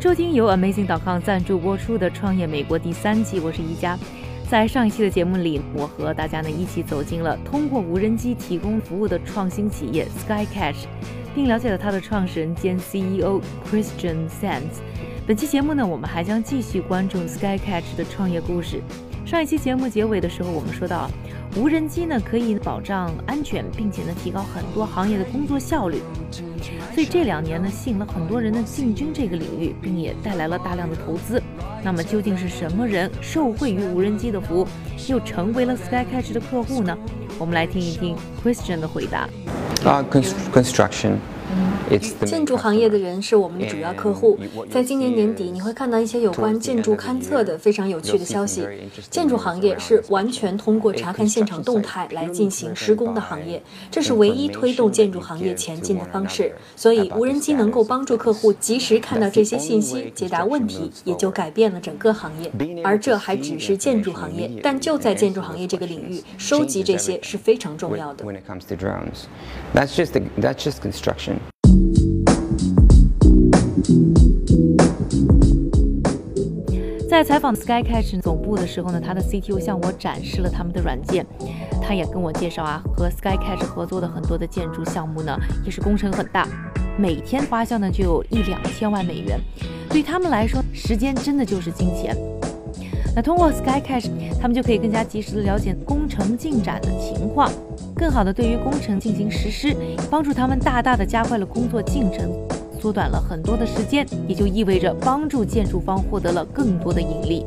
迎收听由 Amazing.com 赞助播出的《创业美国》第三季，我是一加。在上一期的节目里，我和大家呢一起走进了通过无人机提供服务的创新企业 SkyCatch，并了解了它的创始人兼 CEO Christian Sands。本期节目呢，我们还将继续关注 SkyCatch 的创业故事。上一期节目结尾的时候，我们说到，无人机呢可以保障安全，并且呢提高很多行业的工作效率。所以这两年呢，吸引了很多人呢进军这个领域，并也带来了大量的投资。那么究竟是什么人受惠于无人机的服务，又成为了 SkyCatch 的客户呢？我们来听一听 Christian 的回答。啊，construction。建筑行业的人是我们的主要客户。在今年年底，你会看到一些有关建筑勘测的非常有趣的消息。建筑行业是完全通过查看现场动态来进行施工的行业，这是唯一推动建筑行业前进的方式。所以，无人机能够帮助客户及时看到这些信息，解答问题，也就改变了整个行业。而这还只是建筑行业，但就在建筑行业这个领域，收集这些是非常重要的。在采访 SkyCatch 总部的时候呢，他的 CTO 向我展示了他们的软件，他也跟我介绍啊，和 SkyCatch 合作的很多的建筑项目呢，也是工程很大，每天花销呢就有一两千万美元，对他们来说，时间真的就是金钱。那通过 SkyCatch，他们就可以更加及时的了解工程进展的情况，更好的对于工程进行实施，帮助他们大大的加快了工作进程。缩短了很多的时间，也就意味着帮助建筑方获得了更多的盈利。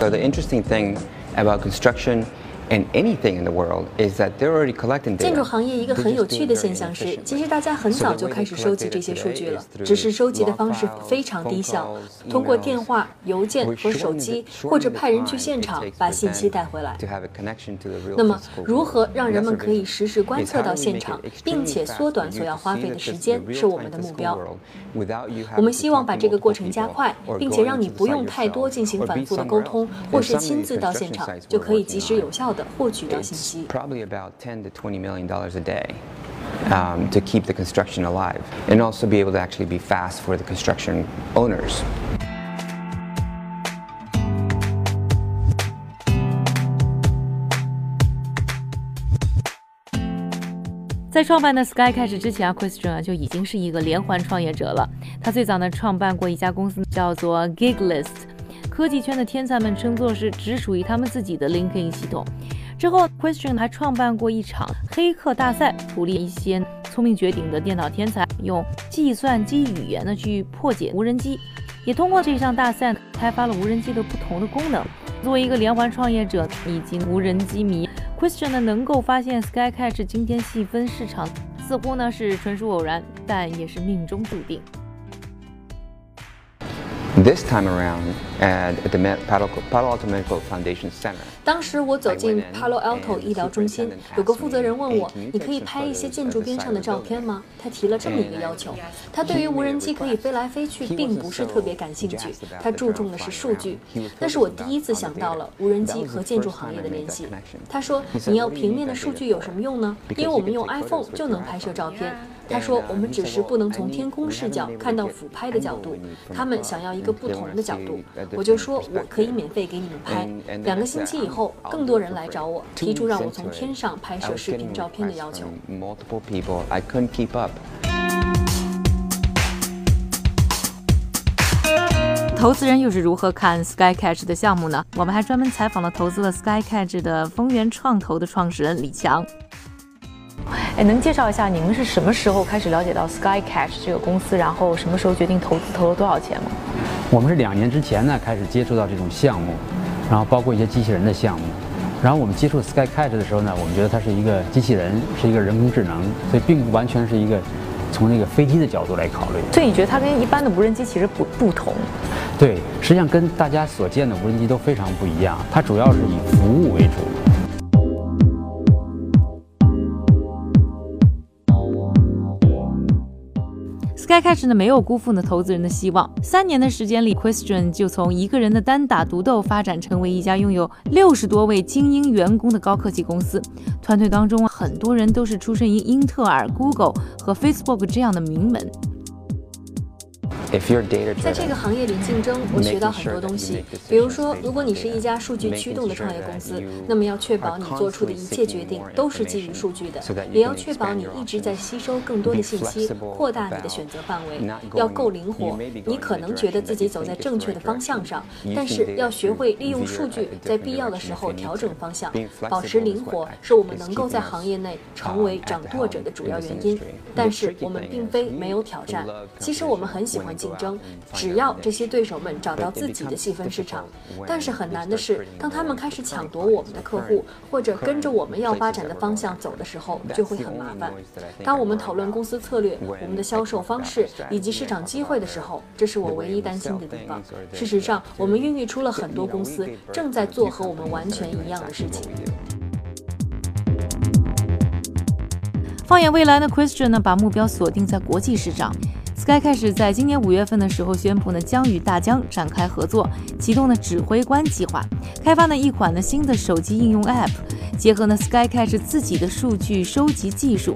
So the interesting thing about construction. And anything in the world is that they're already collecting data. 建筑行业一个很有趣的现象是，其实大家很早就开始收集这些数据了，只是收集的方式非常低效，通过电话、邮件和手机，或者派人去现场把信息带回来。那么，如何让人们可以实时观测到现场，并且缩短所要花费的时间，是我们的目标。我们希望把这个过程加快，并且让你不用太多进行反复的沟通，或是亲自到现场，就可以及时有效的。获取到信息。Probably about ten to twenty million dollars a day um, to keep the construction alive, and also be able to actually be fast for the construction owners. 在创办的 Sky 开始之前啊，Christian 啊就已经是一个连环创业者了。他最早呢创办过一家公司，叫做 Giglist。科技圈的天才们称作是只属于他们自己的 LinkedIn 系统。之后，Question 还创办过一场黑客大赛，鼓励一些聪明绝顶的电脑天才用计算机语言呢去破解无人机，也通过这项大赛开发了无人机的不同的功能。作为一个连环创业者以及无人机迷，Question 呢能够发现 SkyCatch 今天细分市场，似乎呢是纯属偶然，但也是命中注定。This time around at the Palo Alto Medical Foundation Center. 当时我走进 Palo Alto 医疗中心，有个负责人问我：“你可以拍一些建筑边上的照片吗？”他提了这么一个要求。他对于无人机可以飞来飞去并不是特别感兴趣，他注重的是数据。那是我第一次想到了无人机和建筑行业的联系。他说：“你要平面的数据有什么用呢？因为我们用 iPhone 就能拍摄照片。”他说：“我们只是不能从天空视角看到俯拍的角度，他们想要一个不同的角度。”我就说：“我可以免费给你们拍。”两个星期以后，更多人来找我，提出让我从天上拍摄视频照片的要求。投资人又是如何看 SkyCatch 的项目呢？我们还专门采访了投资了 SkyCatch 的丰源创投的创始人李强。哎，能介绍一下你们是什么时候开始了解到 SkyCatch 这个公司，然后什么时候决定投资，投了多少钱吗？我们是两年之前呢开始接触到这种项目，然后包括一些机器人的项目。然后我们接触 SkyCatch 的时候呢，我们觉得它是一个机器人，是一个人工智能，所以并不完全是一个从那个飞机的角度来考虑。所以你觉得它跟一般的无人机其实不不同？对，实际上跟大家所见的无人机都非常不一样，它主要是以服务为主。该开始呢没有辜负呢投资人的希望，三年的时间里，Christian 就从一个人的单打独斗发展成为一家拥有六十多位精英员工的高科技公司。团队当中很多人都是出身于英特尔、Google 和 Facebook 这样的名门。在这个行业里竞争，我学到很多东西。比如说，如果你是一家数据驱动的创业公司，那么要确保你做出的一切决定都是基于数据的，也要确保你一直在吸收更多的信息，扩大你的选择范围，要够灵活。你可能觉得自己走在正确的方向上，但是要学会利用数据，在必要的时候调整方向。保持灵活是我们能够在行业内成为掌舵者的主要原因。但是我们并非没有挑战，其实我们很喜欢。竞争，只要这些对手们找到自己的细分市场，但是很难的是，当他们开始抢夺我们的客户，或者跟着我们要发展的方向走的时候，就会很麻烦。当我们讨论公司策略、我们的销售方式以及市场机会的时候，这是我唯一担心的地方。事实上，我们孕育出了很多公司正在做和我们完全一样的事情。放眼未来呢，Christian 呢把目标锁定在国际市场。Sky 开始在今年五月份的时候宣布呢，将与大疆展开合作，启动了指挥官计划，开发呢一款呢新的手机应用 App，结合呢 Sky 开始自己的数据收集技术，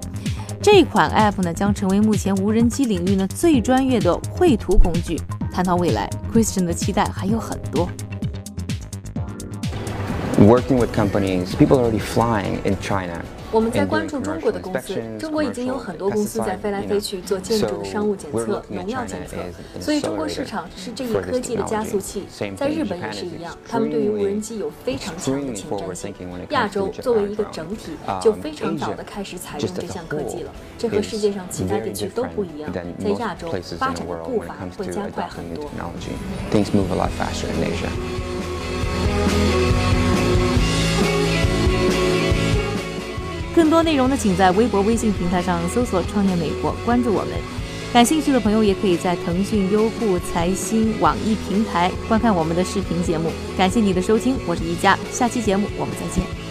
这款 App 呢将成为目前无人机领域呢最专业的绘图工具。谈到未来，Christian 的期待还有很多。Working with companies, people are already flying in China. 我们在关注中国的公司，中国已经有很多公司在飞来飞去做建筑的商务检测、农药检测，所以中国市场是这一科技的加速器。在日本也是一样，他们对于无人机有非常强的前瞻性。亚洲作为一个整体，就非常早的开始采用这项科技了，这和世界上其他地区都不一样。在亚洲，发展的步伐会加快很多。更多内容呢，请在微博、微信平台上搜索“创业美国”，关注我们。感兴趣的朋友也可以在腾讯、优酷、财新、网易平台观看我们的视频节目。感谢你的收听，我是一佳，下期节目我们再见。